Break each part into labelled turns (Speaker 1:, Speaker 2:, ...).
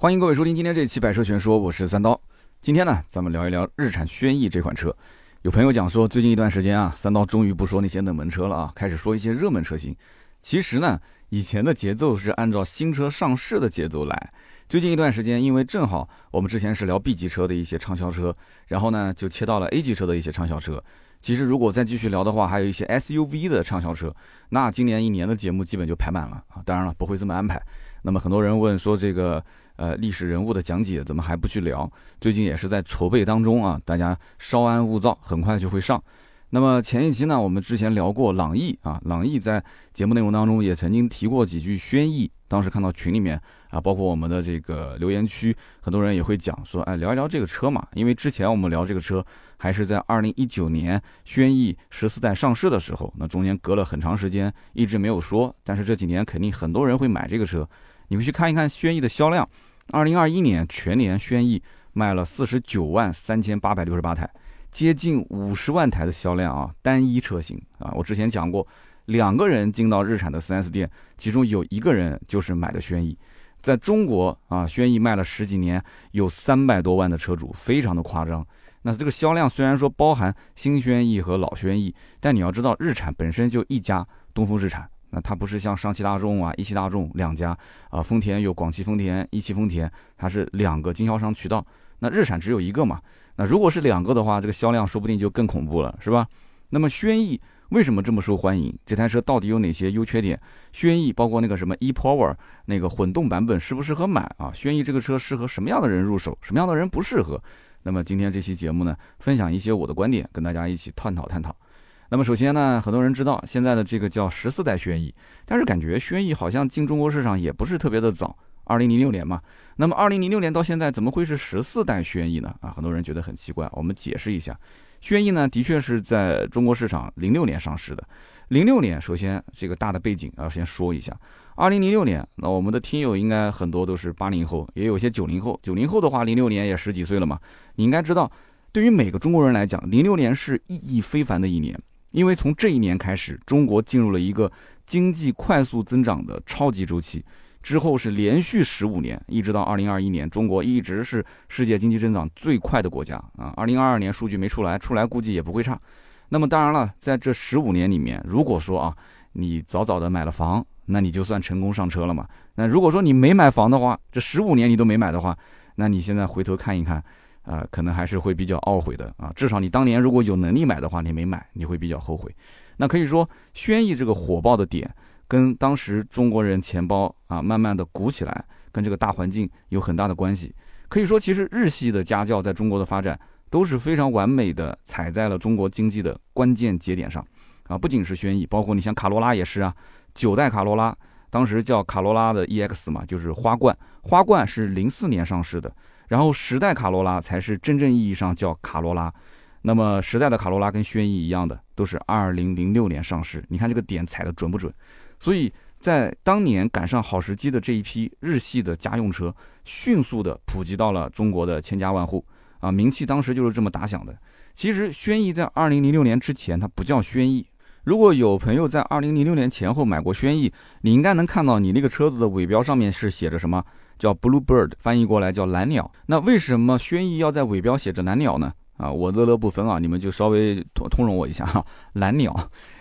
Speaker 1: 欢迎各位收听今天这期《百车全说》，我是三刀。今天呢，咱们聊一聊日产轩逸这款车。有朋友讲说，最近一段时间啊，三刀终于不说那些冷门车了啊，开始说一些热门车型。其实呢，以前的节奏是按照新车上市的节奏来。最近一段时间，因为正好我们之前是聊 B 级车的一些畅销车，然后呢就切到了 A 级车的一些畅销车。其实如果再继续聊的话，还有一些 SUV 的畅销车，那今年一年的节目基本就排满了啊。当然了，不会这么安排。那么很多人问说这个。呃，历史人物的讲解怎么还不去聊？最近也是在筹备当中啊，大家稍安勿躁，很快就会上。那么前一期呢，我们之前聊过朗逸啊，朗逸在节目内容当中也曾经提过几句轩逸。当时看到群里面啊，包括我们的这个留言区，很多人也会讲说，哎，聊一聊这个车嘛。因为之前我们聊这个车还是在二零一九年轩逸十四代上市的时候，那中间隔了很长时间一直没有说。但是这几年肯定很多人会买这个车，你们去看一看轩逸的销量。二零二一年全年，轩逸卖了四十九万三千八百六十八台，接近五十万台的销量啊！单一车型啊，我之前讲过，两个人进到日产的 4S 店，其中有一个人就是买的轩逸。在中国啊，轩逸卖了十几年，有三百多万的车主，非常的夸张。那这个销量虽然说包含新轩逸和老轩逸，但你要知道，日产本身就一家东风日产。那它不是像上汽大众啊、一汽大众两家啊，丰田有广汽丰田、一汽丰田，它是两个经销商渠道。那日产只有一个嘛？那如果是两个的话，这个销量说不定就更恐怖了，是吧？那么轩逸为什么这么受欢迎？这台车到底有哪些优缺点？轩逸包括那个什么 ePower 那个混动版本适不适合买啊？轩逸这个车适合什么样的人入手？什么样的人不适合？那么今天这期节目呢，分享一些我的观点，跟大家一起探讨探讨。那么首先呢，很多人知道现在的这个叫十四代轩逸，但是感觉轩逸好像进中国市场也不是特别的早，二零零六年嘛。那么二零零六年到现在怎么会是十四代轩逸呢？啊，很多人觉得很奇怪。我们解释一下，轩逸呢的确是在中国市场零六年上市的。零六年，首先这个大的背景要先说一下，二零零六年，那我们的听友应该很多都是八零后，也有些九零后。九零后的话，零六年也十几岁了嘛，你应该知道，对于每个中国人来讲，零六年是意义非凡的一年。因为从这一年开始，中国进入了一个经济快速增长的超级周期，之后是连续十五年，一直到二零二一年，中国一直是世界经济增长最快的国家啊。二零二二年数据没出来，出来估计也不会差。那么当然了，在这十五年里面，如果说啊，你早早的买了房，那你就算成功上车了嘛。那如果说你没买房的话，这十五年你都没买的话，那你现在回头看一看。啊，可能还是会比较懊悔的啊。至少你当年如果有能力买的话，你没买，你会比较后悔。那可以说，轩逸这个火爆的点，跟当时中国人钱包啊慢慢的鼓起来，跟这个大环境有很大的关系。可以说，其实日系的家轿在中国的发展都是非常完美的，踩在了中国经济的关键节点上啊。不仅是轩逸，包括你像卡罗拉也是啊，九代卡罗拉当时叫卡罗拉的 EX 嘛，就是花冠，花冠是零四年上市的。然后时代卡罗拉才是真正意义上叫卡罗拉，那么时代的卡罗拉跟轩逸一样的，都是二零零六年上市。你看这个点踩的准不准？所以在当年赶上好时机的这一批日系的家用车，迅速的普及到了中国的千家万户啊，名气当时就是这么打响的。其实轩逸在二零零六年之前它不叫轩逸，如果有朋友在二零零六年前后买过轩逸，你应该能看到你那个车子的尾标上面是写着什么？叫 Bluebird，翻译过来叫蓝鸟。那为什么轩逸要在尾标写着蓝鸟呢？啊，我乐乐不分啊，你们就稍微通通融我一下哈。蓝鸟，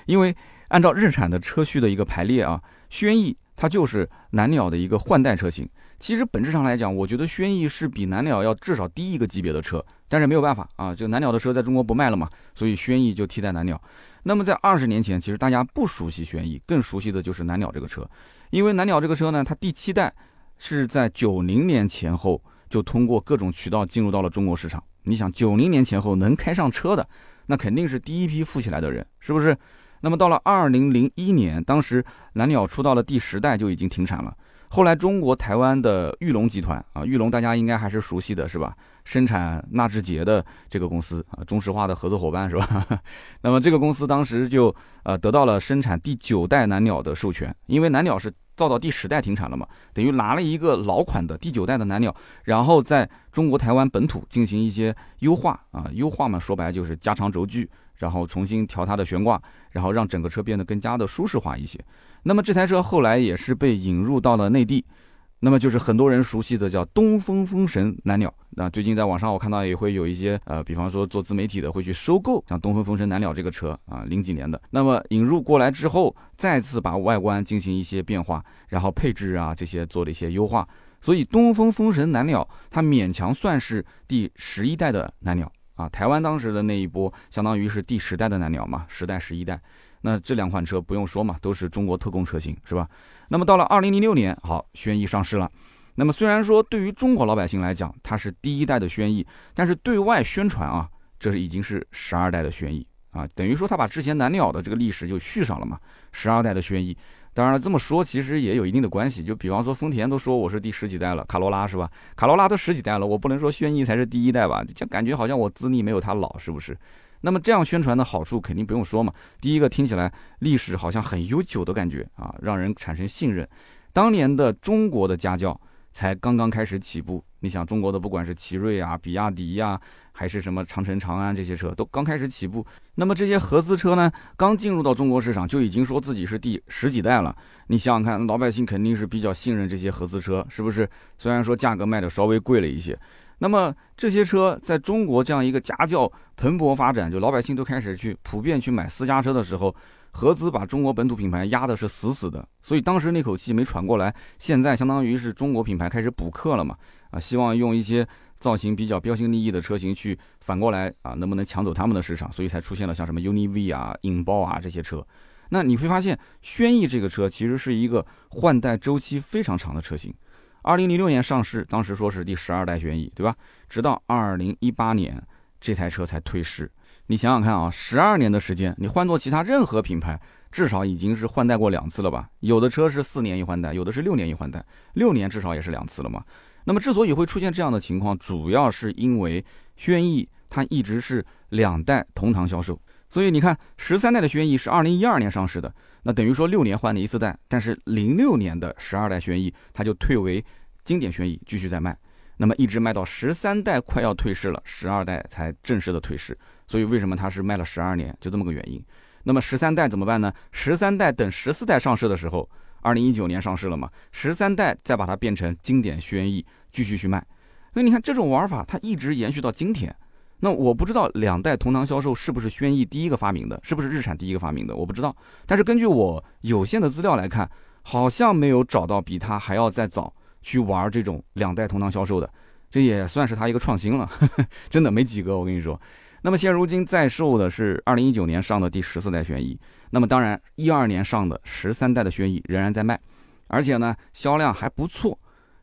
Speaker 1: 因为按照日产的车序的一个排列啊，轩逸它就是蓝鸟的一个换代车型。其实本质上来讲，我觉得轩逸是比蓝鸟要至少低一个级别的车，但是没有办法啊，这个蓝鸟的车在中国不卖了嘛，所以轩逸就替代蓝鸟。那么在二十年前，其实大家不熟悉轩逸，更熟悉的就是蓝鸟这个车，因为蓝鸟这个车呢，它第七代。是在九零年前后就通过各种渠道进入到了中国市场。你想，九零年前后能开上车的，那肯定是第一批富起来的人，是不是？那么到了二零零一年，当时蓝鸟出到了第十代就已经停产了。后来中国台湾的玉龙集团啊，玉龙大家应该还是熟悉的是吧？生产纳智捷的这个公司啊，中石化的合作伙伴是吧？那么这个公司当时就呃得到了生产第九代蓝鸟的授权，因为蓝鸟是。造到第十代停产了嘛，等于拿了一个老款的第九代的蓝鸟，然后在中国台湾本土进行一些优化啊，优化嘛，说白就是加长轴距，然后重新调它的悬挂，然后让整个车变得更加的舒适化一些。那么这台车后来也是被引入到了内地，那么就是很多人熟悉的叫东风风神蓝鸟。那最近在网上我看到也会有一些呃，比方说做自媒体的会去收购像东风风神蓝鸟这个车啊，零几年的。那么引入过来之后，再次把外观进行一些变化，然后配置啊这些做了一些优化。所以东风风神蓝鸟它勉强算是第十一代的蓝鸟啊。台湾当时的那一波相当于是第十代的蓝鸟嘛，十代十一代。那这两款车不用说嘛，都是中国特供车型，是吧？那么到了二零零六年，好，轩逸上市了。那么虽然说对于中国老百姓来讲，它是第一代的轩逸，但是对外宣传啊，这是已经是十二代的轩逸啊，等于说他把之前蓝鸟的这个历史就续上了嘛。十二代的轩逸，当然了，这么说其实也有一定的关系。就比方说丰田都说我是第十几代了，卡罗拉是吧？卡罗拉都十几代了，我不能说轩逸才是第一代吧？就感觉好像我资历没有他老，是不是？那么这样宣传的好处肯定不用说嘛。第一个听起来历史好像很悠久的感觉啊，让人产生信任。当年的中国的家轿才刚刚开始起步，你想中国的不管是奇瑞啊、比亚迪呀，还是什么长城、长安这些车都刚开始起步。那么这些合资车呢，刚进入到中国市场就已经说自己是第十几代了。你想想看，老百姓肯定是比较信任这些合资车，是不是？虽然说价格卖的稍微贵了一些。那么这些车在中国这样一个家轿蓬勃发展，就老百姓都开始去普遍去买私家车的时候，合资把中国本土品牌压的是死死的，所以当时那口气没喘过来，现在相当于是中国品牌开始补课了嘛，啊，希望用一些造型比较标新立异的车型去反过来啊，能不能抢走他们的市场，所以才出现了像什么 UNI V 啊、引爆啊这些车。那你会发现，轩逸这个车其实是一个换代周期非常长的车型。二零零六年上市，当时说是第十二代轩逸，对吧？直到二零一八年，这台车才退市。你想想看啊，十二年的时间，你换做其他任何品牌，至少已经是换代过两次了吧？有的车是四年一换代，有的是六年一换代，六年至少也是两次了嘛。那么之所以会出现这样的情况，主要是因为轩逸它一直是两代同堂销售。所以你看，十三代的轩逸是二零一二年上市的，那等于说六年换了一次代。但是零六年的十二代轩逸，它就退为经典轩逸，继续在卖。那么一直卖到十三代快要退市了，十二代才正式的退市。所以为什么它是卖了十二年，就这么个原因。那么十三代怎么办呢？十三代等十四代上市的时候，二零一九年上市了嘛？十三代再把它变成经典轩逸，继续去卖。所以你看这种玩法，它一直延续到今天。那我不知道两代同堂销售是不是轩逸第一个发明的，是不是日产第一个发明的，我不知道。但是根据我有限的资料来看，好像没有找到比它还要再早去玩这种两代同堂销售的，这也算是它一个创新了，真的没几个。我跟你说，那么现如今在售的是二零一九年上的第十四代轩逸，那么当然一二年上的十三代的轩逸仍然在卖，而且呢销量还不错。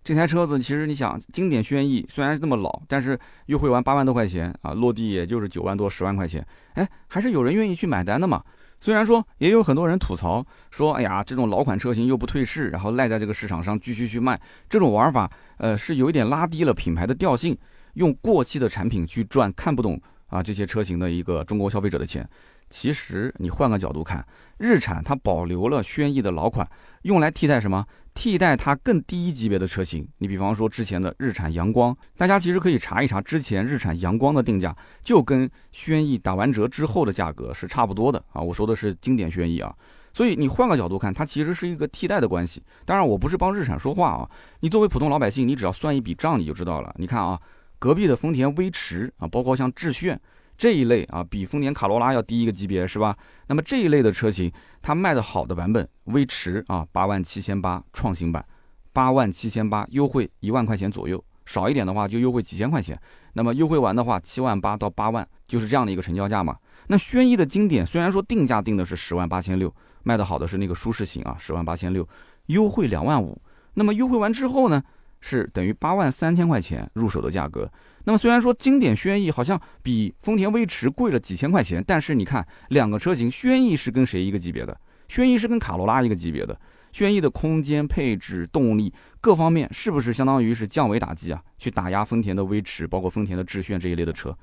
Speaker 1: 这台车子其实你想，经典轩逸虽然是这么老，但是优惠完八万多块钱啊，落地也就是九万多十万块钱，哎，还是有人愿意去买单的嘛。虽然说也有很多人吐槽说，哎呀，这种老款车型又不退市，然后赖在这个市场上继续去卖，这种玩法，呃，是有一点拉低了品牌的调性，用过期的产品去赚看不懂啊这些车型的一个中国消费者的钱。其实你换个角度看，日产它保留了轩逸的老款，用来替代什么？替代它更低一级别的车型。你比方说之前的日产阳光，大家其实可以查一查之前日产阳光的定价，就跟轩逸打完折之后的价格是差不多的啊。我说的是经典轩逸啊。所以你换个角度看，它其实是一个替代的关系。当然，我不是帮日产说话啊。你作为普通老百姓，你只要算一笔账，你就知道了。你看啊，隔壁的丰田威驰啊，包括像致炫。这一类啊，比丰田卡罗拉要低一个级别，是吧？那么这一类的车型，它卖的好的版本，威驰啊，八万七千八创新版，八万七千八优惠一万块钱左右，少一点的话就优惠几千块钱。那么优惠完的话，七万八到八万，就是这样的一个成交价嘛。那轩逸的经典虽然说定价定的是十万八千六，卖的好的是那个舒适型啊，十万八千六，优惠两万五。那么优惠完之后呢，是等于八万三千块钱入手的价格。那么虽然说经典轩逸好像比丰田威驰贵了几千块钱，但是你看两个车型，轩逸是跟谁一个级别的？轩逸是跟卡罗拉一个级别的。轩逸的空间配置、动力各方面是不是相当于是降维打击啊？去打压丰田的威驰，包括丰田的致炫这一类的车。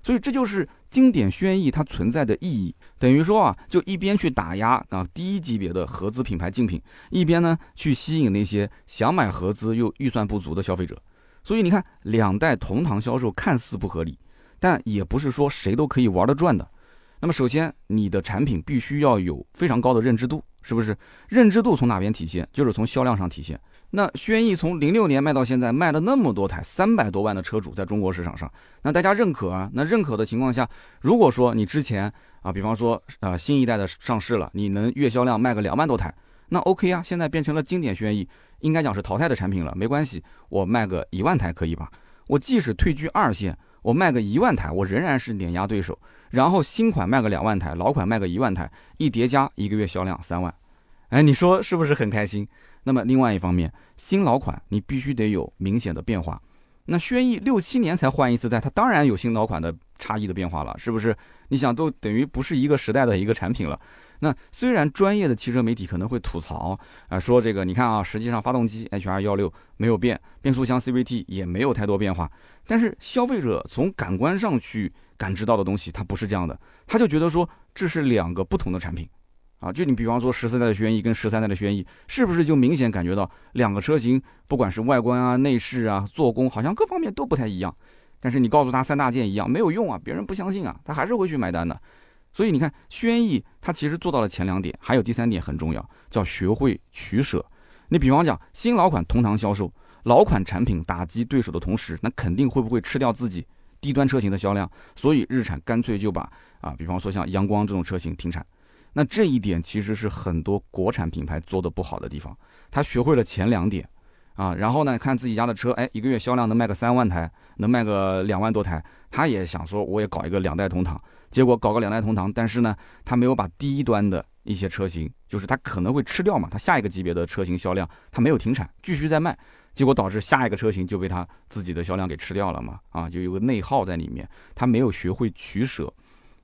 Speaker 1: 所以这就是经典轩逸它存在的意义，等于说啊，就一边去打压啊低级别的合资品牌竞品，一边呢去吸引那些想买合资又预算不足的消费者。所以你看，两代同堂销售看似不合理，但也不是说谁都可以玩得转的。那么首先，你的产品必须要有非常高的认知度，是不是？认知度从哪边体现？就是从销量上体现。那轩逸从零六年卖到现在，卖了那么多台，三百多万的车主在中国市场上，那大家认可啊？那认可的情况下，如果说你之前啊，比方说啊新一代的上市了，你能月销量卖个两万多台，那 OK 啊。现在变成了经典轩逸，应该讲是淘汰的产品了，没关系，我卖个一万台可以吧？我即使退居二线，我卖个一万台，我仍然是碾压对手。然后新款卖个两万台，老款卖个一万台，一叠加一个月销量三万，哎，你说是不是很开心？那么另外一方面，新老款你必须得有明显的变化。那轩逸六七年才换一次代，它当然有新老款的差异的变化了，是不是？你想都等于不是一个时代的一个产品了。那虽然专业的汽车媒体可能会吐槽啊，说这个你看啊，实际上发动机 HR16 没有变，变速箱 CVT 也没有太多变化，但是消费者从感官上去感知到的东西，它不是这样的，他就觉得说这是两个不同的产品。啊，就你比方说十四代的轩逸跟十三代的轩逸，是不是就明显感觉到两个车型，不管是外观啊、内饰啊、做工，好像各方面都不太一样。但是你告诉他三大件一样，没有用啊，别人不相信啊，他还是会去买单的。所以你看，轩逸它其实做到了前两点，还有第三点很重要，叫学会取舍。你比方讲，新老款同堂销售，老款产品打击对手的同时，那肯定会不会吃掉自己低端车型的销量？所以日产干脆就把啊，比方说像阳光这种车型停产。那这一点其实是很多国产品牌做的不好的地方，他学会了前两点，啊，然后呢，看自己家的车，哎，一个月销量能卖个三万台，能卖个两万多台，他也想说，我也搞一个两代同堂，结果搞个两代同堂，但是呢，他没有把低端的一些车型，就是他可能会吃掉嘛，他下一个级别的车型销量他没有停产，继续在卖，结果导致下一个车型就被他自己的销量给吃掉了嘛，啊，就有个内耗在里面，他没有学会取舍。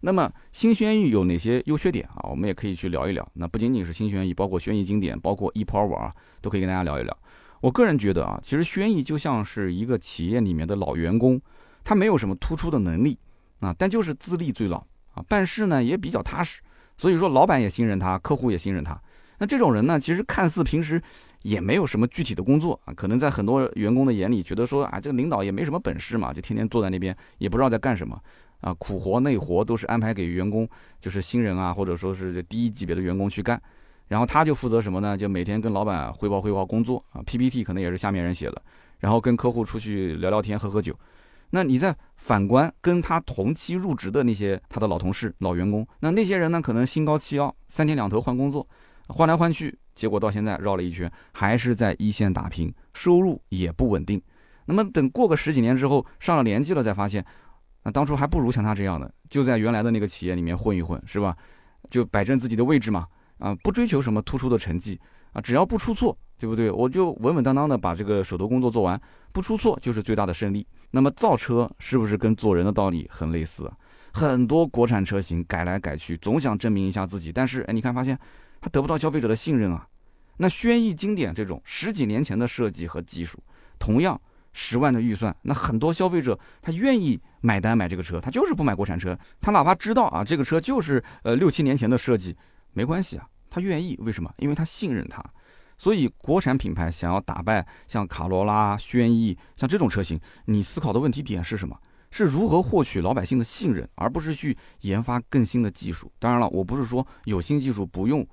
Speaker 1: 那么新轩逸有哪些优缺点啊？我们也可以去聊一聊。那不仅仅是新轩逸，包括轩逸经典，包括 ePower，都可以跟大家聊一聊。我个人觉得啊，其实轩逸就像是一个企业里面的老员工，他没有什么突出的能力啊，但就是资历最老啊，办事呢也比较踏实，所以说老板也信任他，客户也信任他。那这种人呢，其实看似平时也没有什么具体的工作啊，可能在很多员工的眼里觉得说啊，这个领导也没什么本事嘛，就天天坐在那边，也不知道在干什么。啊，苦活累活都是安排给员工，就是新人啊，或者说是低级别的员工去干，然后他就负责什么呢？就每天跟老板汇报汇报工作啊，PPT 可能也是下面人写的，然后跟客户出去聊聊天、喝喝酒。那你再反观跟他同期入职的那些他的老同事、老员工，那那些人呢，可能心高气傲，三天两头换工作，换来换去，结果到现在绕了一圈，还是在一线打拼，收入也不稳定。那么等过个十几年之后，上了年纪了，再发现。那当初还不如像他这样的，就在原来的那个企业里面混一混，是吧？就摆正自己的位置嘛，啊，不追求什么突出的成绩啊，只要不出错，对不对？我就稳稳当当的把这个手头工作做完，不出错就是最大的胜利。那么造车是不是跟做人的道理很类似？很多国产车型改来改去，总想证明一下自己，但是哎，你看发现他得不到消费者的信任啊。那轩逸经典这种十几年前的设计和技术，同样。十万的预算，那很多消费者他愿意买单买这个车，他就是不买国产车，他哪怕知道啊这个车就是呃六七年前的设计，没关系啊，他愿意，为什么？因为他信任他。所以国产品牌想要打败像卡罗拉、轩逸像这种车型，你思考的问题点是什么？是如何获取老百姓的信任，而不是去研发更新的技术。当然了，我不是说有新技术不用，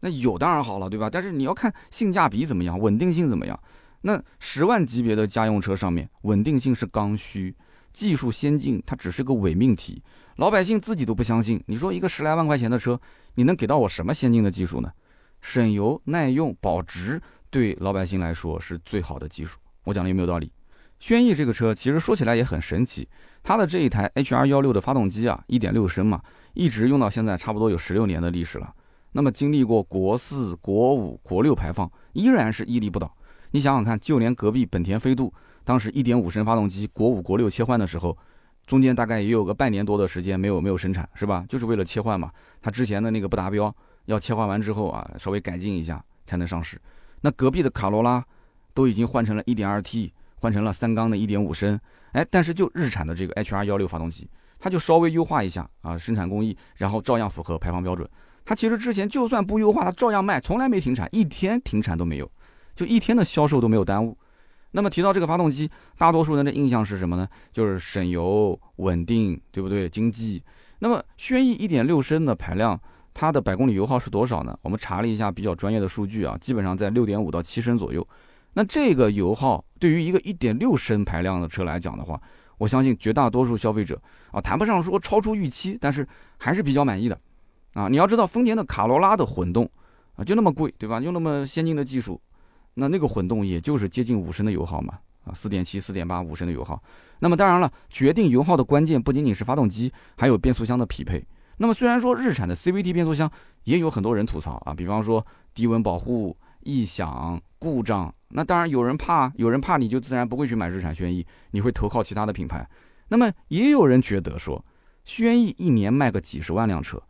Speaker 1: 那有当然好了，对吧？但是你要看性价比怎么样，稳定性怎么样。那十万级别的家用车上面，稳定性是刚需，技术先进它只是个伪命题，老百姓自己都不相信。你说一个十来万块钱的车，你能给到我什么先进的技术呢？省油、耐用、保值，对老百姓来说是最好的技术。我讲的有没有道理？轩逸这个车其实说起来也很神奇，它的这一台 HR 幺六的发动机啊，一点六升嘛，一直用到现在，差不多有十六年的历史了。那么经历过国四、国五、国六排放，依然是屹立不倒。你想想看，就连隔壁本田飞度，当时一点五升发动机国五国六切换的时候，中间大概也有个半年多的时间没有没有生产，是吧？就是为了切换嘛。它之前的那个不达标，要切换完之后啊，稍微改进一下才能上市。那隔壁的卡罗拉都已经换成了一点二 T，换成了三缸的一点五升，哎，但是就日产的这个 HR 幺六发动机，它就稍微优化一下啊，生产工艺，然后照样符合排放标准。它其实之前就算不优化，它照样卖，从来没停产，一天停产都没有。就一天的销售都没有耽误。那么提到这个发动机，大多数人的印象是什么呢？就是省油、稳定，对不对？经济。那么轩逸一点六升的排量，它的百公里油耗是多少呢？我们查了一下比较专业的数据啊，基本上在六点五到七升左右。那这个油耗对于一个1.6升排量的车来讲的话，我相信绝大多数消费者啊，谈不上说超出预期，但是还是比较满意的。啊，你要知道丰田的卡罗拉的混动啊，就那么贵，对吧？用那么先进的技术，那那个混动也就是接近五升的油耗嘛。啊，四点七、四点八、五升的油耗。那么当然了，决定油耗的关键不仅仅是发动机，还有变速箱的匹配。那么虽然说日产的 CVT 变速箱也有很多人吐槽啊，比方说低温保护、异响、故障。那当然有人怕，有人怕你就自然不会去买日产轩逸，你会投靠其他的品牌。那么也有人觉得说，轩逸一年卖个几十万辆车，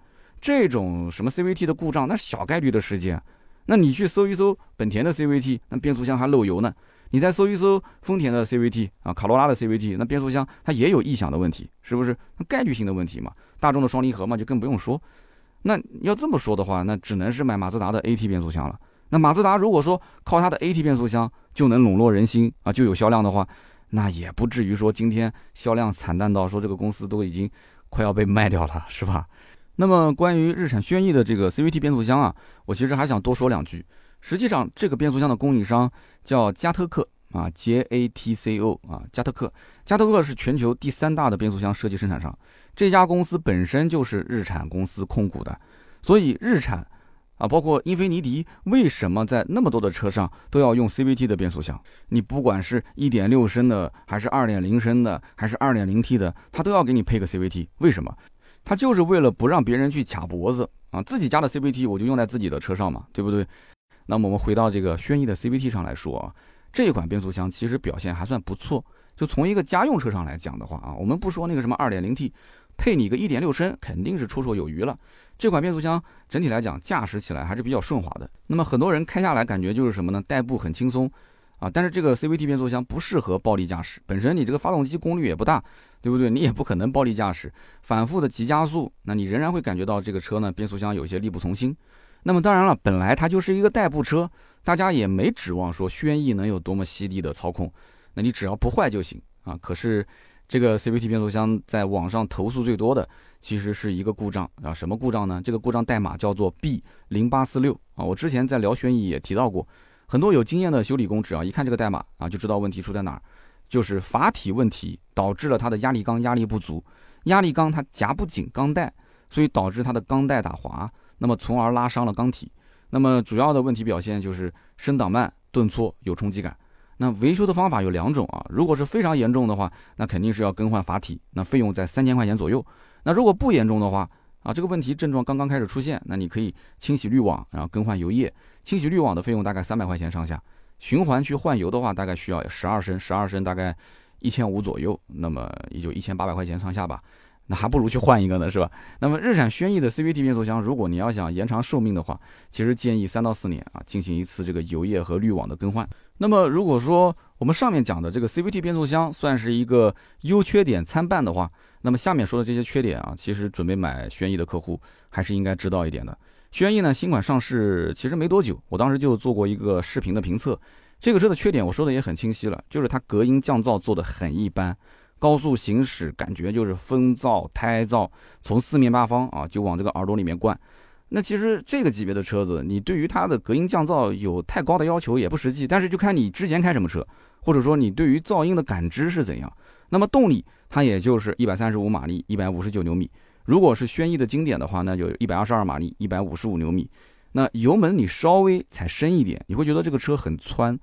Speaker 1: 这种什么 CVT 的故障那是小概率的事件。那你去搜一搜本田的 CVT，那变速箱还漏油呢。你再搜一搜丰田的 CVT 啊，卡罗拉的 CVT，那变速箱它也有异响的问题，是不是？那概率性的问题嘛。大众的双离合嘛，就更不用说。那要这么说的话，那只能是买马自达的 AT 变速箱了。那马自达如果说靠它的 AT 变速箱就能笼络人心啊，就有销量的话，那也不至于说今天销量惨淡到说这个公司都已经快要被卖掉了，是吧？那么关于日产轩逸的这个 CVT 变速箱啊，我其实还想多说两句。实际上，这个变速箱的供应商叫加特克啊，J A T C O 啊，加特克。加特克是全球第三大的变速箱设计生产商，这家公司本身就是日产公司控股的，所以日产啊，包括英菲尼迪，为什么在那么多的车上都要用 CVT 的变速箱？你不管是一点六升的，还是二点零升的，还是二点零 T 的，它都要给你配个 CVT。为什么？它就是为了不让别人去卡脖子啊，自己家的 CVT 我就用在自己的车上嘛，对不对？那么我们回到这个轩逸的 CVT 上来说啊，这一款变速箱其实表现还算不错。就从一个家用车上来讲的话啊，我们不说那个什么 2.0T，配你个1.6升肯定是绰绰有余了。这款变速箱整体来讲驾驶起来还是比较顺滑的。那么很多人开下来感觉就是什么呢？代步很轻松啊。但是这个 CVT 变速箱不适合暴力驾驶，本身你这个发动机功率也不大，对不对？你也不可能暴力驾驶，反复的急加速，那你仍然会感觉到这个车呢变速箱有些力不从心。那么当然了，本来它就是一个代步车，大家也没指望说轩逸能有多么犀利的操控，那你只要不坏就行啊。可是这个 CVT 变速箱在网上投诉最多的，其实是一个故障啊。什么故障呢？这个故障代码叫做 B 零八四六啊。我之前在聊轩逸也提到过，很多有经验的修理工只要一看这个代码啊，就知道问题出在哪儿，就是阀体问题导致了它的压力缸压力不足，压力缸它夹不紧钢带，所以导致它的钢带打滑。那么从而拉伤了缸体，那么主要的问题表现就是升档慢、顿挫、有冲击感。那维修的方法有两种啊，如果是非常严重的话，那肯定是要更换阀体，那费用在三千块钱左右。那如果不严重的话啊，这个问题症状刚刚开始出现，那你可以清洗滤网，然后更换油液。清洗滤网的费用大概三百块钱上下，循环去换油的话，大概需要十二升，十二升大概一千五左右，那么也就一千八百块钱上下吧。那还不如去换一个呢，是吧？那么日产轩逸的 CVT 变速箱，如果你要想延长寿命的话，其实建议三到四年啊进行一次这个油液和滤网的更换。那么如果说我们上面讲的这个 CVT 变速箱算是一个优缺点参半的话，那么下面说的这些缺点啊，其实准备买轩逸的客户还是应该知道一点的。轩逸呢新款上市其实没多久，我当时就做过一个视频的评测，这个车的缺点我说的也很清晰了，就是它隔音降噪做的很一般。高速行驶感觉就是风噪、胎噪，从四面八方啊就往这个耳朵里面灌。那其实这个级别的车子，你对于它的隔音降噪有太高的要求也不实际。但是就看你之前开什么车，或者说你对于噪音的感知是怎样。那么动力它也就是一百三十五马力、一百五十九牛米。如果是轩逸的经典的话，那就一百二十二马力、一百五十五牛米。那油门你稍微踩深一点，你会觉得这个车很窜。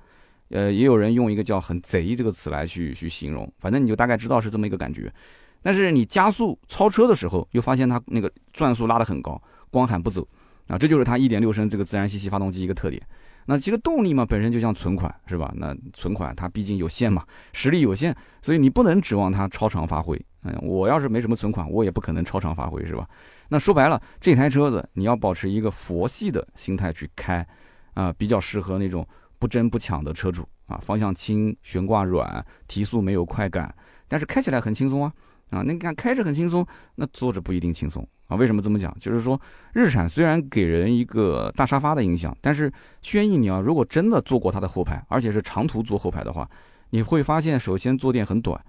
Speaker 1: 呃，也有人用一个叫“很贼”这个词来去去形容，反正你就大概知道是这么一个感觉。但是你加速超车的时候，又发现它那个转速拉得很高，光喊不走啊，这就是它一点六升这个自然吸气发动机一个特点。那这个动力嘛，本身就像存款是吧？那存款它毕竟有限嘛，实力有限，所以你不能指望它超常发挥。嗯，我要是没什么存款，我也不可能超常发挥是吧？那说白了，这台车子你要保持一个佛系的心态去开，啊，比较适合那种。不争不抢的车主啊，方向轻，悬挂软，提速没有快感，但是开起来很轻松啊啊！那你看开着很轻松，那坐着不一定轻松啊。为什么这么讲？就是说，日产虽然给人一个大沙发的印象，但是轩逸你要如果真的坐过它的后排，而且是长途坐后排的话，你会发现，首先坐垫很短，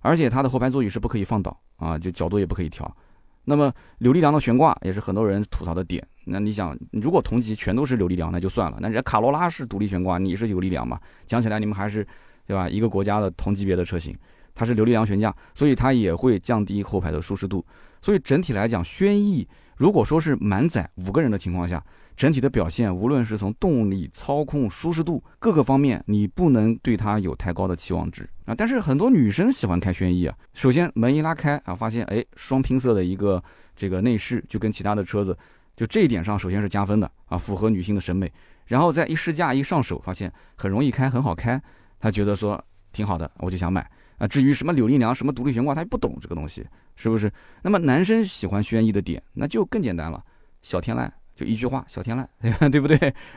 Speaker 1: 而且它的后排座椅是不可以放倒啊，就角度也不可以调。那么扭力梁的悬挂也是很多人吐槽的点。那你想，如果同级全都是扭力梁，那就算了。那人家卡罗拉是独立悬挂，你是扭力梁嘛？讲起来你们还是，对吧？一个国家的同级别的车型，它是扭力梁悬架，所以它也会降低后排的舒适度。所以整体来讲，轩逸如果说是满载五个人的情况下，整体的表现，无论是从动力、操控、舒适度各个方面，你不能对它有太高的期望值啊。但是很多女生喜欢开轩逸啊。首先门一拉开啊，发现哎，双拼色的一个这个内饰，就跟其他的车子，就这一点上首先是加分的啊，符合女性的审美。然后再一试驾一上手，发现很容易开，很好开，她觉得说挺好的，我就想买至于什么扭力梁、什么独立悬挂，他也不懂这个东西，是不是？那么男生喜欢轩逸的点，那就更简单了，小天籁。就一句话，小天籁，对不对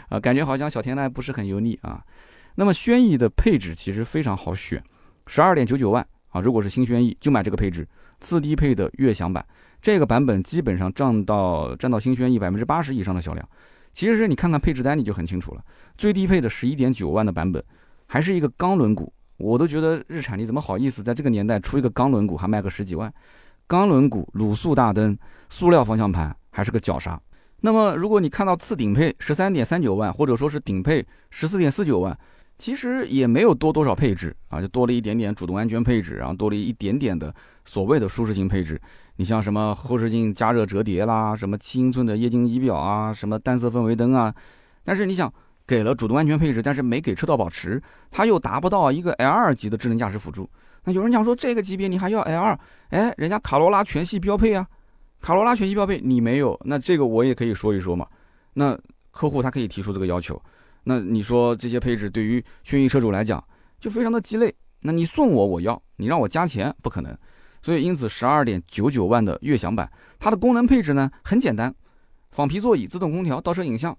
Speaker 1: 啊？感觉好像小天籁不是很油腻啊。那么轩逸的配置其实非常好选，十二点九九万啊，如果是新轩逸就买这个配置，次低配的悦享版，这个版本基本上占到占到新轩逸百分之八十以上的销量。其实你看看配置单你就很清楚了，最低配的十一点九万的版本，还是一个钢轮毂，我都觉得日产你怎么好意思在这个年代出一个钢轮毂还卖个十几万？钢轮毂、卤素大灯、塑料方向盘，还是个脚刹。那么，如果你看到次顶配十三点三九万，或者说是顶配十四点四九万，其实也没有多多少配置啊，就多了一点点主动安全配置，然后多了一点点的所谓的舒适性配置。你像什么后视镜加热折叠啦，什么七英寸的液晶仪表啊，什么单色氛围灯啊，但是你想给了主动安全配置，但是没给车道保持，它又达不到一个 L 二级的智能驾驶辅助。那有人讲说这个级别你还要 L 二？哎，人家卡罗拉全系标配啊。卡罗拉全系标配，你没有，那这个我也可以说一说嘛。那客户他可以提出这个要求，那你说这些配置对于轩逸车主来讲就非常的鸡肋。那你送我我要，你让我加钱不可能。所以因此十二点九九万的悦享版，它的功能配置呢很简单，仿皮座椅、自动空调、倒车影像，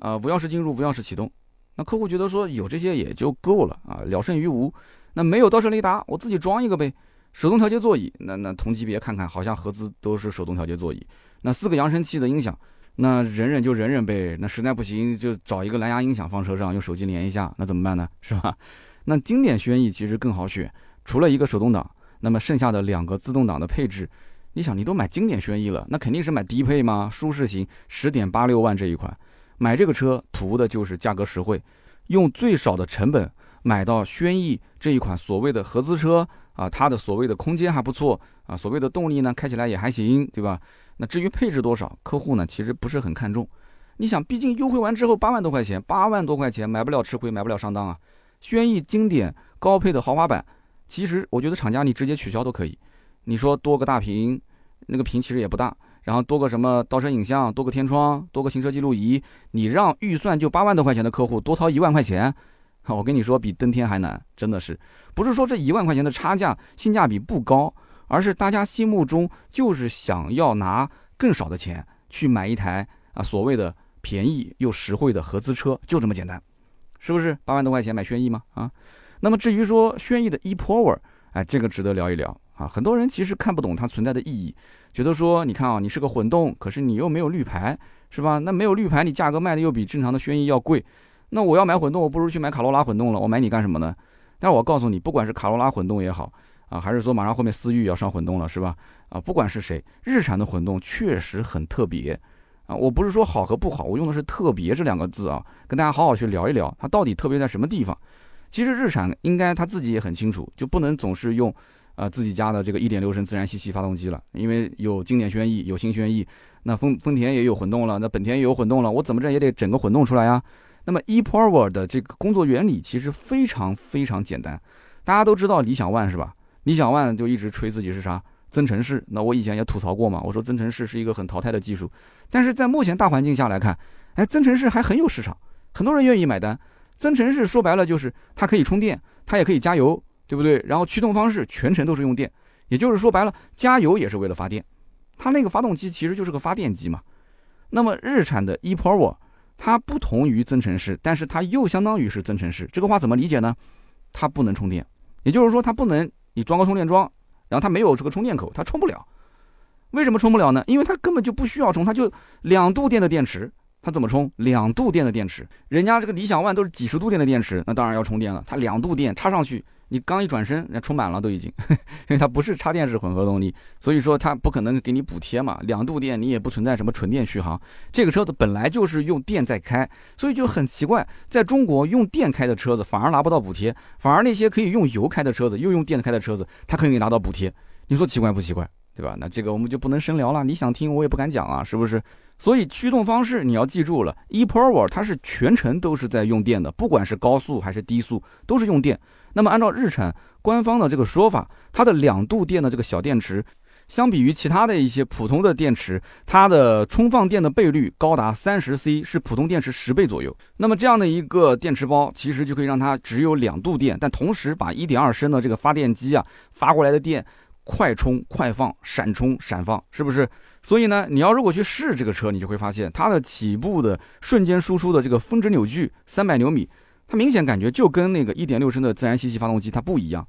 Speaker 1: 啊无钥匙进入、无钥匙启动。那客户觉得说有这些也就够了啊，了胜于无。那没有倒车雷达，我自己装一个呗。手动调节座椅，那那同级别看看，好像合资都是手动调节座椅。那四个扬声器的音响，那忍忍就忍忍呗。那实在不行就找一个蓝牙音响放车上，用手机连一下，那怎么办呢？是吧？那经典轩逸其实更好选，除了一个手动挡，那么剩下的两个自动挡的配置，你想你都买经典轩逸了，那肯定是买低配吗？舒适型十点八六万这一款，买这个车图的就是价格实惠，用最少的成本买到轩逸这一款所谓的合资车。啊，它的所谓的空间还不错啊，所谓的动力呢，开起来也还行，对吧？那至于配置多少，客户呢其实不是很看重。你想，毕竟优惠完之后八万多块钱，八万多块钱买不了吃亏，买不了上当啊。轩逸经典高配的豪华版，其实我觉得厂家你直接取消都可以。你说多个大屏，那个屏其实也不大，然后多个什么倒车影像，多个天窗，多个行车记录仪，你让预算就八万多块钱的客户多掏一万块钱。我跟你说，比登天还难，真的是，不是说这一万块钱的差价性价比不高，而是大家心目中就是想要拿更少的钱去买一台啊所谓的便宜又实惠的合资车，就这么简单，是不是？八万多块钱买轩逸吗？啊，那么至于说轩逸的 ePower，哎，这个值得聊一聊啊。很多人其实看不懂它存在的意义，觉得说，你看啊，你是个混动，可是你又没有绿牌，是吧？那没有绿牌，你价格卖的又比正常的轩逸要贵。那我要买混动，我不如去买卡罗拉混动了。我买你干什么呢？但是我告诉你，不管是卡罗拉混动也好啊，还是说马上后面思域要上混动了，是吧？啊，不管是谁，日产的混动确实很特别啊。我不是说好和不好，我用的是“特别”这两个字啊，跟大家好好去聊一聊，它到底特别在什么地方。其实日产应该他自己也很清楚，就不能总是用啊自己家的这个1.6升自然吸气发动机了，因为有经典轩逸，有新轩逸，那丰丰田也有混动了，那本田也有混动了，我怎么着也得整个混动出来呀。那么 ePower 的这个工作原理其实非常非常简单，大家都知道理想 ONE 是吧？理想 ONE 就一直吹自己是啥增程式，那我以前也吐槽过嘛，我说增程式是一个很淘汰的技术，但是在目前大环境下来看，哎，增程式还很有市场，很多人愿意买单。增程式说白了就是它可以充电，它也可以加油，对不对？然后驱动方式全程都是用电，也就是说白了，加油也是为了发电，它那个发动机其实就是个发电机嘛。那么日产的 ePower。它不同于增程式，但是它又相当于是增程式。这个话怎么理解呢？它不能充电，也就是说它不能你装个充电桩，然后它没有这个充电口，它充不了。为什么充不了呢？因为它根本就不需要充，它就两度电的电池，它怎么充？两度电的电池，人家这个理想 ONE 都是几十度电的电池，那当然要充电了。它两度电插上去，你刚一转身，那充满了都已经，因为它不是插电式混合动力，所以说它不可能给你补贴嘛。两度电你也不存在什么纯电续航，这个车子本来就是用电在开，所以就很奇怪，在中国用电开的车子反而拿不到补贴，反而那些可以用油开的车子又用电开的车子，它可以拿到补贴。你说奇怪不奇怪？对吧？那这个我们就不能深聊了。你想听我也不敢讲啊，是不是？所以驱动方式你要记住了，ePower 它是全程都是在用电的，不管是高速还是低速都是用电。那么按照日产官方的这个说法，它的两度电的这个小电池，相比于其他的一些普通的电池，它的充放电的倍率高达三十 C，是普通电池十倍左右。那么这样的一个电池包，其实就可以让它只有两度电，但同时把一点二升的这个发电机啊发过来的电快充快放，闪充闪放，是不是？所以呢，你要如果去试这个车，你就会发现它的起步的瞬间输出的这个峰值扭矩三百牛米。它明显感觉就跟那个一点六升的自然吸气发动机它不一样，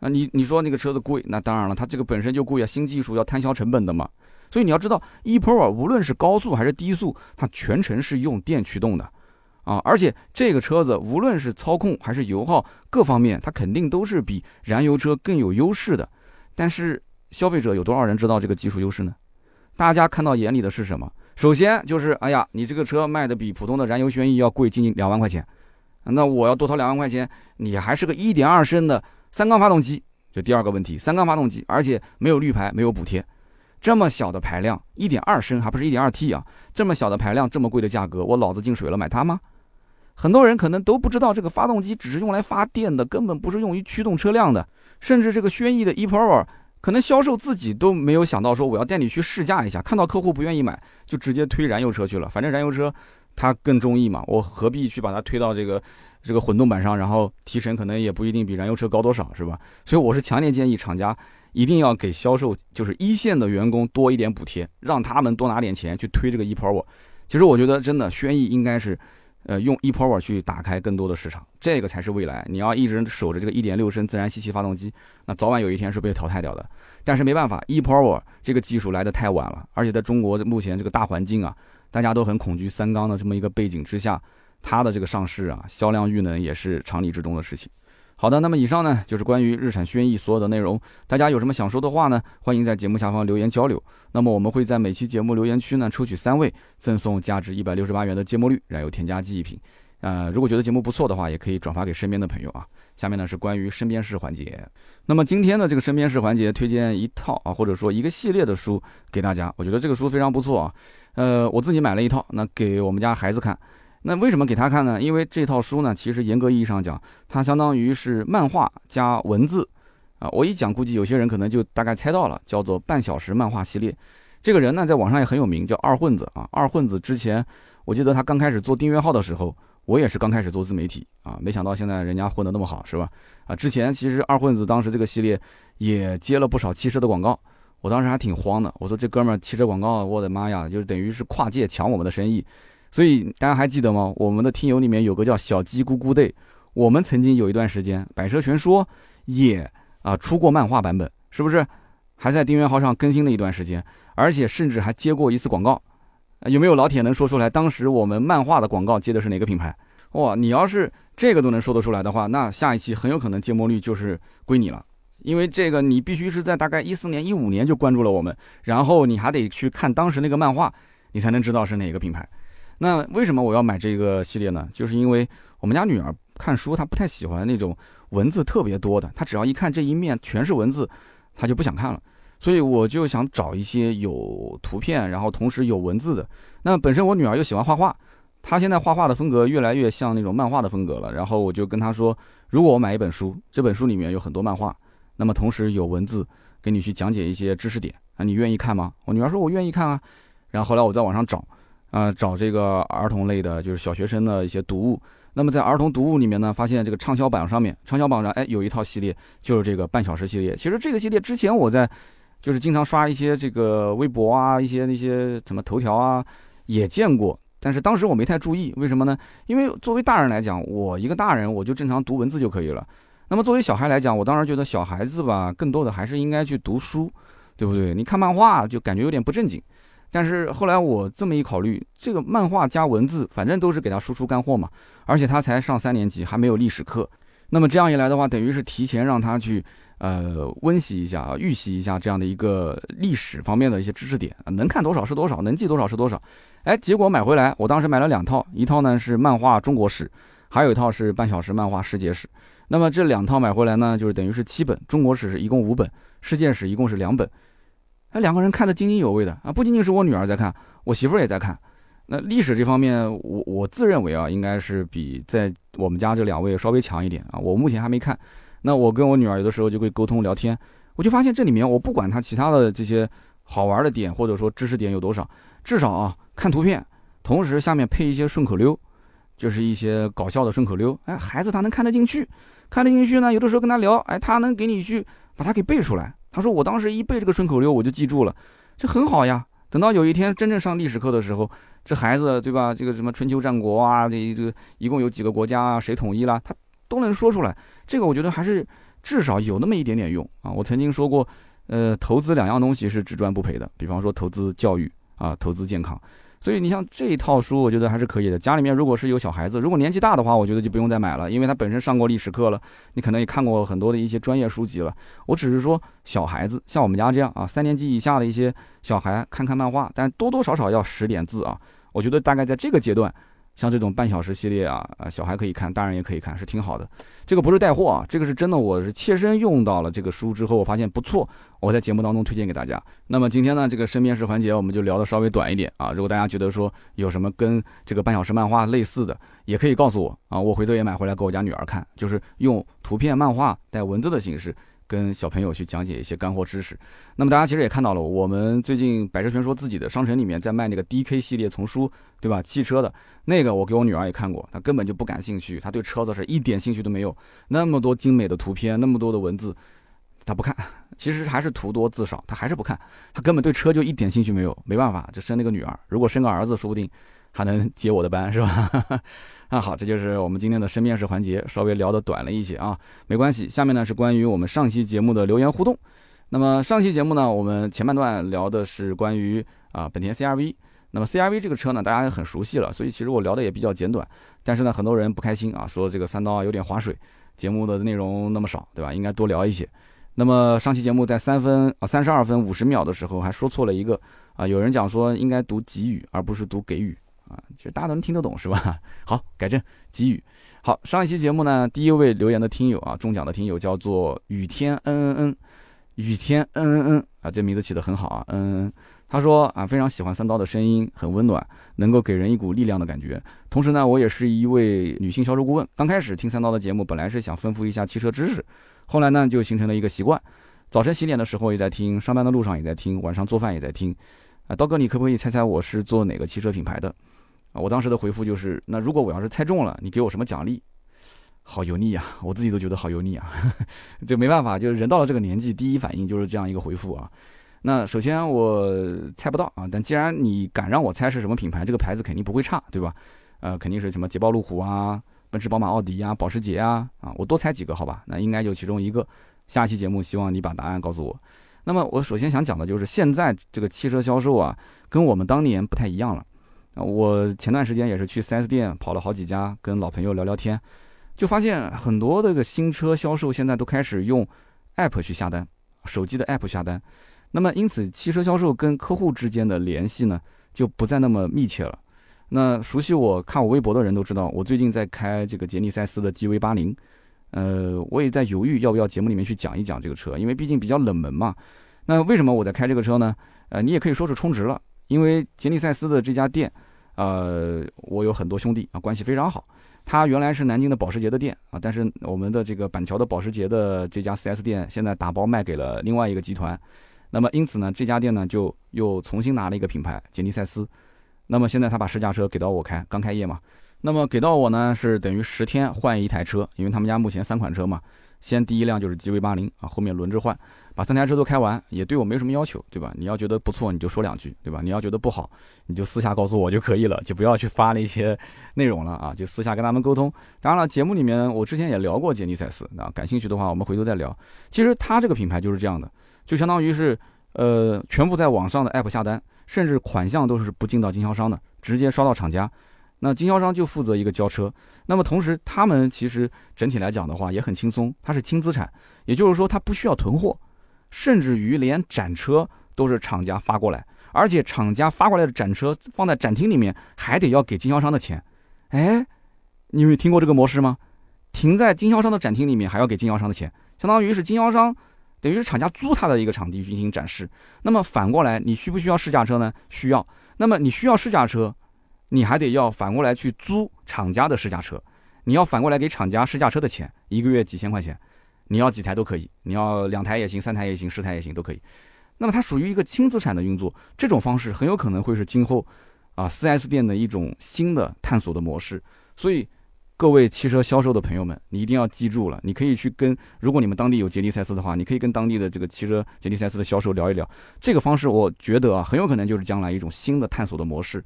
Speaker 1: 啊，你你说那个车子贵，那当然了，它这个本身就贵啊，新技术要摊销成本的嘛。所以你要知道，ePro 无论是高速还是低速，它全程是用电驱动的，啊，而且这个车子无论是操控还是油耗各方面，它肯定都是比燃油车更有优势的。但是消费者有多少人知道这个技术优势呢？大家看到眼里的是什么？首先就是，哎呀，你这个车卖的比普通的燃油轩逸要贵近近两万块钱。那我要多掏两万块钱，你还是个一点二升的三缸发动机，就第二个问题，三缸发动机，而且没有绿牌，没有补贴，这么小的排量，一点二升还不是一点二 T 啊，这么小的排量，这么贵的价格，我脑子进水了，买它吗？很多人可能都不知道，这个发动机只是用来发电的，根本不是用于驱动车辆的，甚至这个轩逸的 ePower，可能销售自己都没有想到说我要带你去试驾一下，看到客户不愿意买，就直接推燃油车去了，反正燃油车。它更中意嘛？我何必去把它推到这个这个混动版上？然后提成可能也不一定比燃油车高多少，是吧？所以我是强烈建议厂家一定要给销售，就是一线的员工多一点补贴，让他们多拿点钱去推这个 ePower。其实我觉得真的，轩逸应该是，呃，用 ePower 去打开更多的市场，这个才是未来。你要一直守着这个1.6升自然吸气发动机，那早晚有一天是被淘汰掉的。但是没办法，ePower 这个技术来的太晚了，而且在中国目前这个大环境啊。大家都很恐惧三缸的这么一个背景之下，它的这个上市啊，销量遇冷也是常理之中的事情。好的，那么以上呢就是关于日产轩逸所有的内容。大家有什么想说的话呢？欢迎在节目下方留言交流。那么我们会在每期节目留言区呢抽取三位，赠送价值一百六十八元的芥末绿燃油添加剂一瓶。呃，如果觉得节目不错的话，也可以转发给身边的朋友啊。下面呢是关于身边事环节。那么今天的这个身边事环节，推荐一套啊，或者说一个系列的书给大家。我觉得这个书非常不错啊。呃，我自己买了一套，那给我们家孩子看。那为什么给他看呢？因为这套书呢，其实严格意义上讲，它相当于是漫画加文字啊。我一讲，估计有些人可能就大概猜到了，叫做半小时漫画系列。这个人呢，在网上也很有名，叫二混子啊。二混子之前，我记得他刚开始做订阅号的时候，我也是刚开始做自媒体啊，没想到现在人家混得那么好，是吧？啊，之前其实二混子当时这个系列也接了不少汽车的广告。我当时还挺慌的，我说这哥们儿汽车广告，我的妈呀，就是等于是跨界抢我们的生意。所以大家还记得吗？我们的听友里面有个叫小鸡咕咕队，我们曾经有一段时间，百车全说也啊出过漫画版本，是不是？还在订阅号上更新了一段时间，而且甚至还接过一次广告。有没有老铁能说出来？当时我们漫画的广告接的是哪个品牌？哇，你要是这个都能说得出来的话，那下一期很有可能芥末率就是归你了。因为这个，你必须是在大概一四年、一五年就关注了我们，然后你还得去看当时那个漫画，你才能知道是哪个品牌。那为什么我要买这个系列呢？就是因为我们家女儿看书，她不太喜欢那种文字特别多的，她只要一看这一面全是文字，她就不想看了。所以我就想找一些有图片，然后同时有文字的。那本身我女儿又喜欢画画，她现在画画的风格越来越像那种漫画的风格了。然后我就跟她说，如果我买一本书，这本书里面有很多漫画。那么同时有文字给你去讲解一些知识点啊，你愿意看吗？我女儿说我愿意看啊。然后后来我在网上找，啊找这个儿童类的，就是小学生的一些读物。那么在儿童读物里面呢，发现这个畅销榜上面，畅销榜上哎有一套系列，就是这个半小时系列。其实这个系列之前我在就是经常刷一些这个微博啊，一些那些什么头条啊也见过，但是当时我没太注意，为什么呢？因为作为大人来讲，我一个大人我就正常读文字就可以了。那么作为小孩来讲，我当然觉得小孩子吧，更多的还是应该去读书，对不对？你看漫画就感觉有点不正经。但是后来我这么一考虑，这个漫画加文字，反正都是给他输出干货嘛。而且他才上三年级，还没有历史课，那么这样一来的话，等于是提前让他去呃温习一下啊，预习一下这样的一个历史方面的一些知识点，能看多少是多少，能记多少是多少。哎，结果买回来，我当时买了两套，一套呢是漫画中国史，还有一套是半小时漫画世界史。那么这两套买回来呢，就是等于是七本，中国史是一共五本，世界史一共是两本。哎，两个人看得津津有味的啊，不仅仅是我女儿在看，我媳妇儿也在看。那历史这方面，我我自认为啊，应该是比在我们家这两位稍微强一点啊。我目前还没看。那我跟我女儿有的时候就会沟通聊天，我就发现这里面我不管她其他的这些好玩的点或者说知识点有多少，至少啊看图片，同时下面配一些顺口溜，就是一些搞笑的顺口溜。哎，孩子他能看得进去，看得进去呢，有的时候跟他聊，哎，他能给你去把它给背出来。他说我当时一背这个顺口溜，我就记住了，这很好呀。等到有一天真正上历史课的时候。这孩子对吧？这个什么春秋战国啊，这这一共有几个国家啊？谁统一了？他都能说出来。这个我觉得还是至少有那么一点点用啊。我曾经说过，呃，投资两样东西是只赚不赔的，比方说投资教育啊，投资健康。所以你像这一套书，我觉得还是可以的。家里面如果是有小孩子，如果年纪大的话，我觉得就不用再买了，因为他本身上过历史课了，你可能也看过很多的一些专业书籍了。我只是说小孩子，像我们家这样啊，三年级以下的一些小孩看看漫画，但多多少少要识点字啊。我觉得大概在这个阶段，像这种半小时系列啊，啊，小孩可以看，大人也可以看，是挺好的。这个不是带货啊，这个是真的，我是切身用到了这个书之后，我发现不错，我在节目当中推荐给大家。那么今天呢，这个身边事环节我们就聊的稍微短一点啊。如果大家觉得说有什么跟这个半小时漫画类似的，也可以告诉我啊，我回头也买回来给我家女儿看，就是用图片漫画带文字的形式。跟小朋友去讲解一些干货知识，那么大家其实也看到了，我们最近百车全说自己的商城里面在卖那个 DK 系列丛书，对吧？汽车的那个，我给我女儿也看过，她根本就不感兴趣，她对车子是一点兴趣都没有。那么多精美的图片，那么多的文字，她不看。其实还是图多字少，她还是不看，她根本对车就一点兴趣没有。没办法，就生了个女儿，如果生个儿子，说不定还能接我的班，是吧？那好，这就是我们今天的身面试环节，稍微聊的短了一些啊，没关系。下面呢是关于我们上期节目的留言互动。那么上期节目呢，我们前半段聊的是关于啊本田 CRV。那么 CRV 这个车呢，大家很熟悉了，所以其实我聊的也比较简短。但是呢，很多人不开心啊，说这个三刀啊有点划水，节目的内容那么少，对吧？应该多聊一些。那么上期节目在三分啊三十二分五十秒的时候还说错了一个啊，有人讲说应该读给予而不是读给予。啊，其实大家都能听得懂是吧？好，改正给予。好，上一期节目呢，第一位留言的听友啊，中奖的听友叫做雨天嗯嗯嗯，雨天嗯嗯嗯啊，这名字起得很好啊，嗯嗯。他说啊，非常喜欢三刀的声音，很温暖，能够给人一股力量的感觉。同时呢，我也是一位女性销售顾问。刚开始听三刀的节目，本来是想丰富一下汽车知识，后来呢，就形成了一个习惯，早晨洗脸的时候也在听，上班的路上也在听，晚上做饭也在听。啊，刀哥，你可不可以猜猜我是做哪个汽车品牌的？啊，我当时的回复就是，那如果我要是猜中了，你给我什么奖励？好油腻啊，我自己都觉得好油腻啊，就没办法，就是人到了这个年纪，第一反应就是这样一个回复啊。那首先我猜不到啊，但既然你敢让我猜是什么品牌，这个牌子肯定不会差，对吧？呃，肯定是什么捷豹路虎啊，奔驰宝马奥迪啊，保时捷啊，啊，我多猜几个好吧？那应该就其中一个。下期节目希望你把答案告诉我。那么我首先想讲的就是现在这个汽车销售啊，跟我们当年不太一样了。我前段时间也是去 4S 店跑了好几家，跟老朋友聊聊天，就发现很多这个新车销售现在都开始用 App 去下单，手机的 App 下单。那么因此，汽车销售跟客户之间的联系呢，就不再那么密切了。那熟悉我看我微博的人都知道，我最近在开这个杰尼赛斯的 GV80，呃，我也在犹豫要不要节目里面去讲一讲这个车，因为毕竟比较冷门嘛。那为什么我在开这个车呢？呃，你也可以说是充值了。因为杰尼赛斯的这家店，呃，我有很多兄弟啊，关系非常好。他原来是南京的保时捷的店啊，但是我们的这个板桥的保时捷的这家 4S 店现在打包卖给了另外一个集团。那么因此呢，这家店呢就又重新拿了一个品牌杰尼赛斯。那么现在他把试驾车给到我开，刚开业嘛。那么给到我呢是等于十天换一台车，因为他们家目前三款车嘛。先第一辆就是 GV80 啊，后面轮着换，把三台车都开完，也对我没什么要求，对吧？你要觉得不错，你就说两句，对吧？你要觉得不好，你就私下告诉我就可以了，就不要去发那些内容了啊，就私下跟他们沟通。当然了，节目里面我之前也聊过杰尼赛斯啊，感兴趣的话我们回头再聊。其实它这个品牌就是这样的，就相当于是呃全部在网上的 app 下单，甚至款项都是不进到经销商的，直接刷到厂家。那经销商就负责一个交车。那么同时，他们其实整体来讲的话也很轻松，它是轻资产，也就是说它不需要囤货，甚至于连展车都是厂家发过来，而且厂家发过来的展车放在展厅里面还得要给经销商的钱。哎，你有听过这个模式吗？停在经销商的展厅里面还要给经销商的钱，相当于是经销商等于是厂家租他的一个场地进行展示。那么反过来，你需不需要试驾车呢？需要。那么你需要试驾车。你还得要反过来去租厂家的试驾车，你要反过来给厂家试驾车的钱，一个月几千块钱，你要几台都可以，你要两台也行，三台也行，十台也行都可以。那么它属于一个轻资产的运作，这种方式很有可能会是今后啊 4S 店的一种新的探索的模式。所以各位汽车销售的朋友们，你一定要记住了，你可以去跟，如果你们当地有捷力赛斯的话，你可以跟当地的这个汽车捷力赛斯的销售聊一聊，这个方式我觉得啊很有可能就是将来一种新的探索的模式。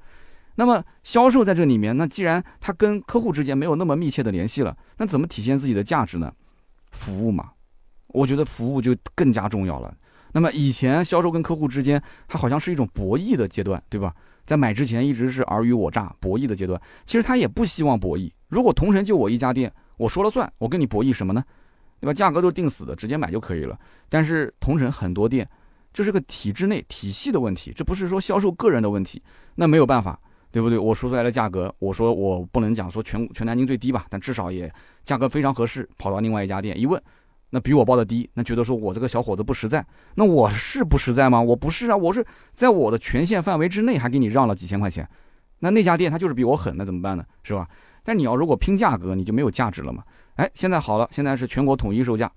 Speaker 1: 那么销售在这里面，那既然他跟客户之间没有那么密切的联系了，那怎么体现自己的价值呢？服务嘛，我觉得服务就更加重要了。那么以前销售跟客户之间，它好像是一种博弈的阶段，对吧？在买之前一直是尔虞我诈、博弈的阶段。其实他也不希望博弈。如果同城就我一家店，我说了算，我跟你博弈什么呢？对吧？价格都定死的，直接买就可以了。但是同城很多店，这是个体制内体系的问题，这不是说销售个人的问题，那没有办法。对不对？我说出来的价格，我说我不能讲说全全南京最低吧，但至少也价格非常合适。跑到另外一家店一问，那比我报的低，那觉得说我这个小伙子不实在。那我是不实在吗？我不是啊，我是在我的权限范围之内，还给你让了几千块钱。那那家店他就是比我狠，那怎么办呢？是吧？但你要如果拼价格，你就没有价值了嘛。哎，现在好了，现在是全国统一售价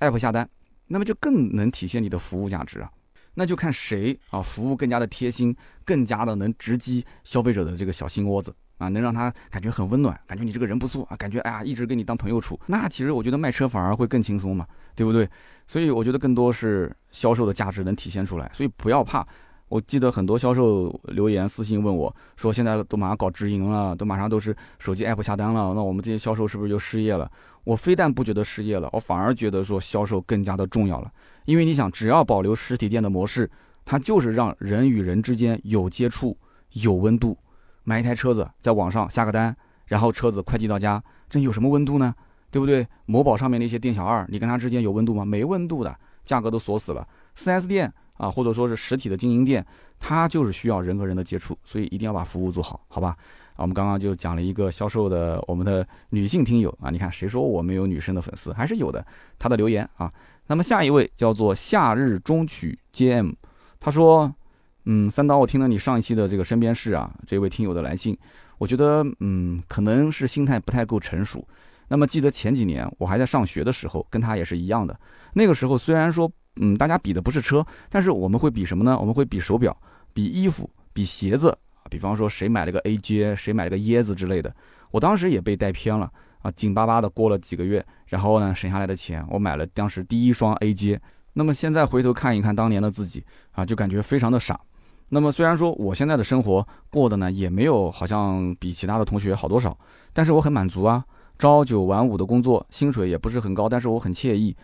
Speaker 1: ，app 下单，那么就更能体现你的服务价值啊。那就看谁啊，服务更加的贴心，更加的能直击消费者的这个小心窝子啊，能让他感觉很温暖，感觉你这个人不错啊，感觉哎呀一直跟你当朋友处，那其实我觉得卖车反而会更轻松嘛，对不对？所以我觉得更多是销售的价值能体现出来，所以不要怕。我记得很多销售留言私信问我，说现在都马上搞直营了，都马上都是手机 app 下单了，那我们这些销售是不是就失业了？我非但不觉得失业了，我反而觉得说销售更加的重要了。因为你想，只要保留实体店的模式，它就是让人与人之间有接触、有温度。买一台车子，在网上下个单，然后车子快递到家，这有什么温度呢？对不对？某宝上面那些店小二，你跟他之间有温度吗？没温度的，价格都锁死了。4S 店啊，或者说是实体的经营店，它就是需要人和人的接触，所以一定要把服务做好，好吧？啊，我们刚刚就讲了一个销售的我们的女性听友啊，你看谁说我没有女生的粉丝？还是有的，她的留言啊。那么下一位叫做夏日中曲 JM，他说：“嗯，三刀，我听了你上一期的这个身边事啊，这位听友的来信，我觉得嗯，可能是心态不太够成熟。那么记得前几年我还在上学的时候，跟他也是一样的。那个时候虽然说嗯，大家比的不是车，但是我们会比什么呢？我们会比手表、比衣服、比鞋子啊。比方说谁买了个 AJ，谁买了个椰子之类的。我当时也被带偏了。”啊，紧巴巴的过了几个月，然后呢，省下来的钱，我买了当时第一双 AJ。那么现在回头看一看当年的自己啊，就感觉非常的傻。那么虽然说我现在的生活过的呢，也没有好像比其他的同学好多少，但是我很满足啊。朝九晚五的工作，薪水也不是很高，但是我很惬意。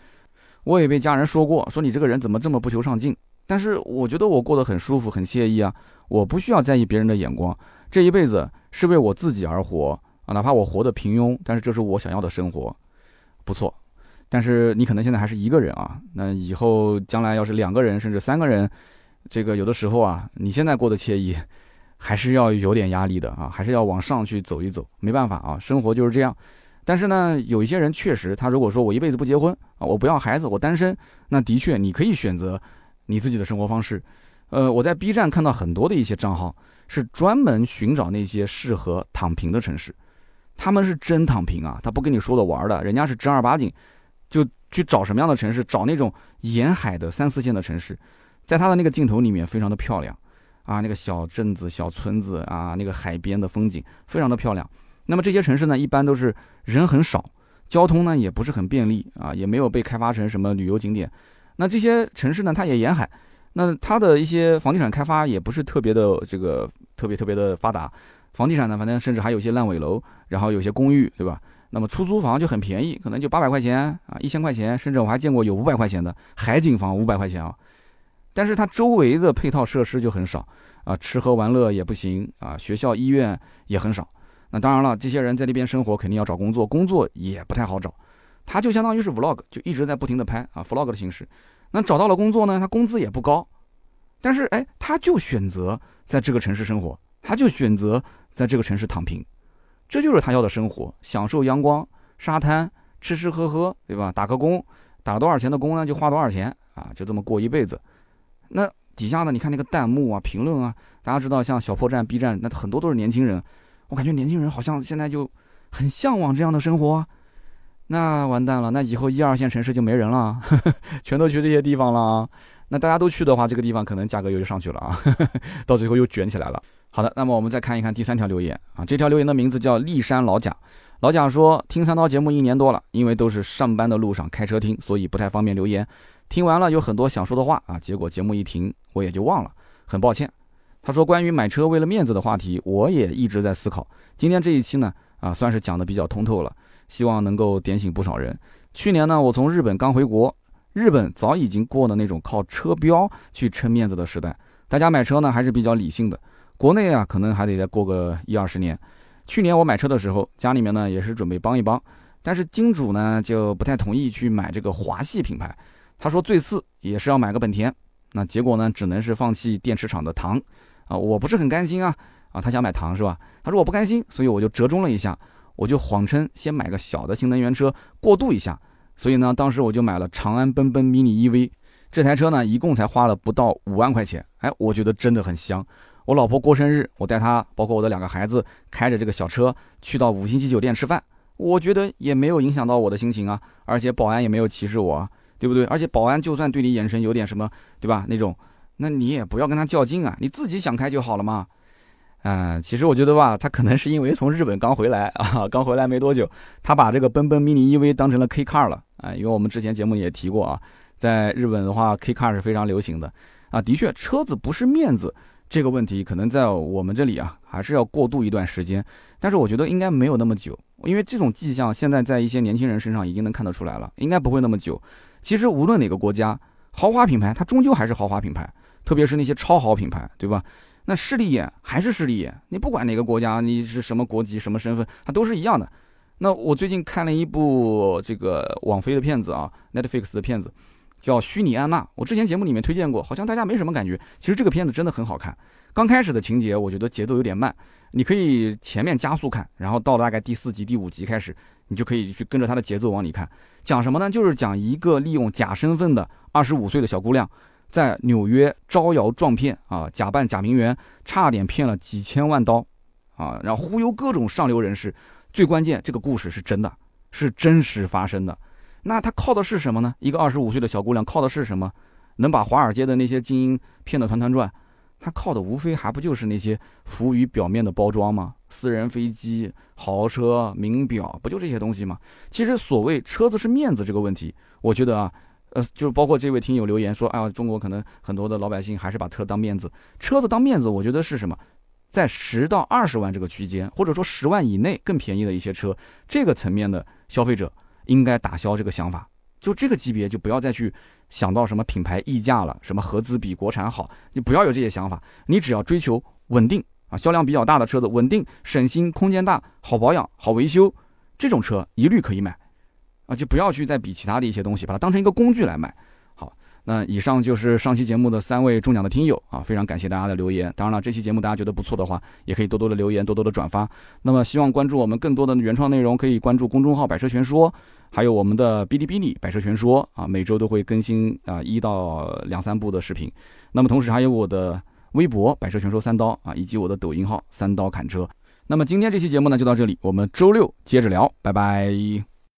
Speaker 1: 我也被家人说过，说你这个人怎么这么不求上进？但是我觉得我过得很舒服，很惬意啊。我不需要在意别人的眼光，这一辈子是为我自己而活。啊，哪怕我活得平庸，但是这是我想要的生活，不错。但是你可能现在还是一个人啊，那以后将来要是两个人甚至三个人，这个有的时候啊，你现在过得惬意，还是要有点压力的啊，还是要往上去走一走。没办法啊，生活就是这样。但是呢，有一些人确实，他如果说我一辈子不结婚啊，我不要孩子，我单身，那的确你可以选择你自己的生活方式。呃，我在 B 站看到很多的一些账号是专门寻找那些适合躺平的城市。他们是真躺平啊，他不跟你说的玩的，人家是正儿八经，就去找什么样的城市，找那种沿海的三四线的城市，在他的那个镜头里面非常的漂亮，啊，那个小镇子、小村子啊，那个海边的风景非常的漂亮。那么这些城市呢，一般都是人很少，交通呢也不是很便利啊，也没有被开发成什么旅游景点。那这些城市呢，它也沿海，那它的一些房地产开发也不是特别的这个特别特别的发达。房地产呢，反正甚至还有些烂尾楼，然后有些公寓，对吧？那么出租房就很便宜，可能就八百块钱啊，一千块钱，甚至我还见过有五百块钱的海景房，五百块钱啊。但是它周围的配套设施就很少啊，吃喝玩乐也不行啊，学校医院也很少。那当然了，这些人在那边生活肯定要找工作，工作也不太好找。他就相当于是 vlog，就一直在不停的拍啊 vlog 的形式。那找到了工作呢，他工资也不高，但是哎，他就选择在这个城市生活，他就选择在这个城市躺平，这就是他要的生活，享受阳光、沙滩、吃吃喝喝，对吧？打个工，打多少钱的工呢，就花多少钱啊，就这么过一辈子。那底下呢，你看那个弹幕啊、评论啊，大家知道，像小破站、B 站，那很多都是年轻人。我感觉年轻人好像现在就很向往这样的生活。那完蛋了，那以后一二线城市就没人了，全都去这些地方了。那大家都去的话，这个地方可能价格又就上去了啊，到最后又卷起来了。好的，那么我们再看一看第三条留言啊，这条留言的名字叫骊山老贾。老贾说，听三刀节目一年多了，因为都是上班的路上开车听，所以不太方便留言。听完了有很多想说的话啊，结果节目一停，我也就忘了，很抱歉。他说，关于买车为了面子的话题，我也一直在思考。今天这一期呢，啊，算是讲的比较通透了。希望能够点醒不少人。去年呢，我从日本刚回国，日本早已经过了那种靠车标去撑面子的时代，大家买车呢还是比较理性的。国内啊，可能还得再过个一二十年。去年我买车的时候，家里面呢也是准备帮一帮，但是金主呢就不太同意去买这个华系品牌，他说最次也是要买个本田。那结果呢，只能是放弃电池厂的唐啊，我不是很甘心啊啊，他想买唐是吧？他说我不甘心，所以我就折中了一下。我就谎称先买个小的新能源车过渡一下，所以呢，当时我就买了长安奔奔 mini EV，这台车呢一共才花了不到五万块钱，哎，我觉得真的很香。我老婆过生日，我带她，包括我的两个孩子，开着这个小车去到五星级酒店吃饭，我觉得也没有影响到我的心情啊，而且保安也没有歧视我，对不对？而且保安就算对你眼神有点什么，对吧？那种，那你也不要跟他较劲啊，你自己想开就好了嘛。嗯，其实我觉得吧，他可能是因为从日本刚回来啊，刚回来没多久，他把这个奔奔 mini EV 当成了 K car 了啊。因为我们之前节目也提过啊，在日本的话，K car 是非常流行的啊。的确，车子不是面子这个问题，可能在我们这里啊，还是要过渡一段时间。但是我觉得应该没有那么久，因为这种迹象现在在一些年轻人身上已经能看得出来了，应该不会那么久。其实无论哪个国家，豪华品牌它终究还是豪华品牌，特别是那些超豪品牌，对吧？那势利眼还是势利眼，你不管哪个国家，你是什么国籍、什么身份，它都是一样的。那我最近看了一部这个网飞的片子啊，Netflix 的片子，叫《虚拟安娜》。我之前节目里面推荐过，好像大家没什么感觉。其实这个片子真的很好看。刚开始的情节，我觉得节奏有点慢，你可以前面加速看，然后到了大概第四集、第五集开始，你就可以去跟着它的节奏往里看。讲什么呢？就是讲一个利用假身份的二十五岁的小姑娘。在纽约招摇撞骗啊，假扮假名媛，差点骗了几千万刀，啊，然后忽悠各种上流人士。最关键，这个故事是真的，是真实发生的。那他靠的是什么呢？一个二十五岁的小姑娘靠的是什么？能把华尔街的那些精英骗得团团转？他靠的无非还不就是那些浮于表面的包装吗？私人飞机、豪车、名表，不就这些东西吗？其实所谓车子是面子这个问题，我觉得啊。呃，就是包括这位听友留言说，哎呀，中国可能很多的老百姓还是把车当面子，车子当面子，我觉得是什么，在十到二十万这个区间，或者说十万以内更便宜的一些车，这个层面的消费者应该打消这个想法，就这个级别就不要再去想到什么品牌溢价了，什么合资比国产好，你不要有这些想法，你只要追求稳定啊，销量比较大的车子，稳定、省心、空间大、好保养、好维修，这种车一律可以买。啊，就不要去再比其他的一些东西，把它当成一个工具来买。好，那以上就是上期节目的三位中奖的听友啊，非常感谢大家的留言。当然了，这期节目大家觉得不错的话，也可以多多的留言，多多的转发。那么希望关注我们更多的原创内容，可以关注公众号“百车全说”，还有我们的哔哩哔哩“百车全说”啊，每周都会更新啊一到两三部的视频。那么同时还有我的微博“百车全说三刀”啊，以及我的抖音号“三刀砍车”。那么今天这期节目呢就到这里，我们周六接着聊，拜拜。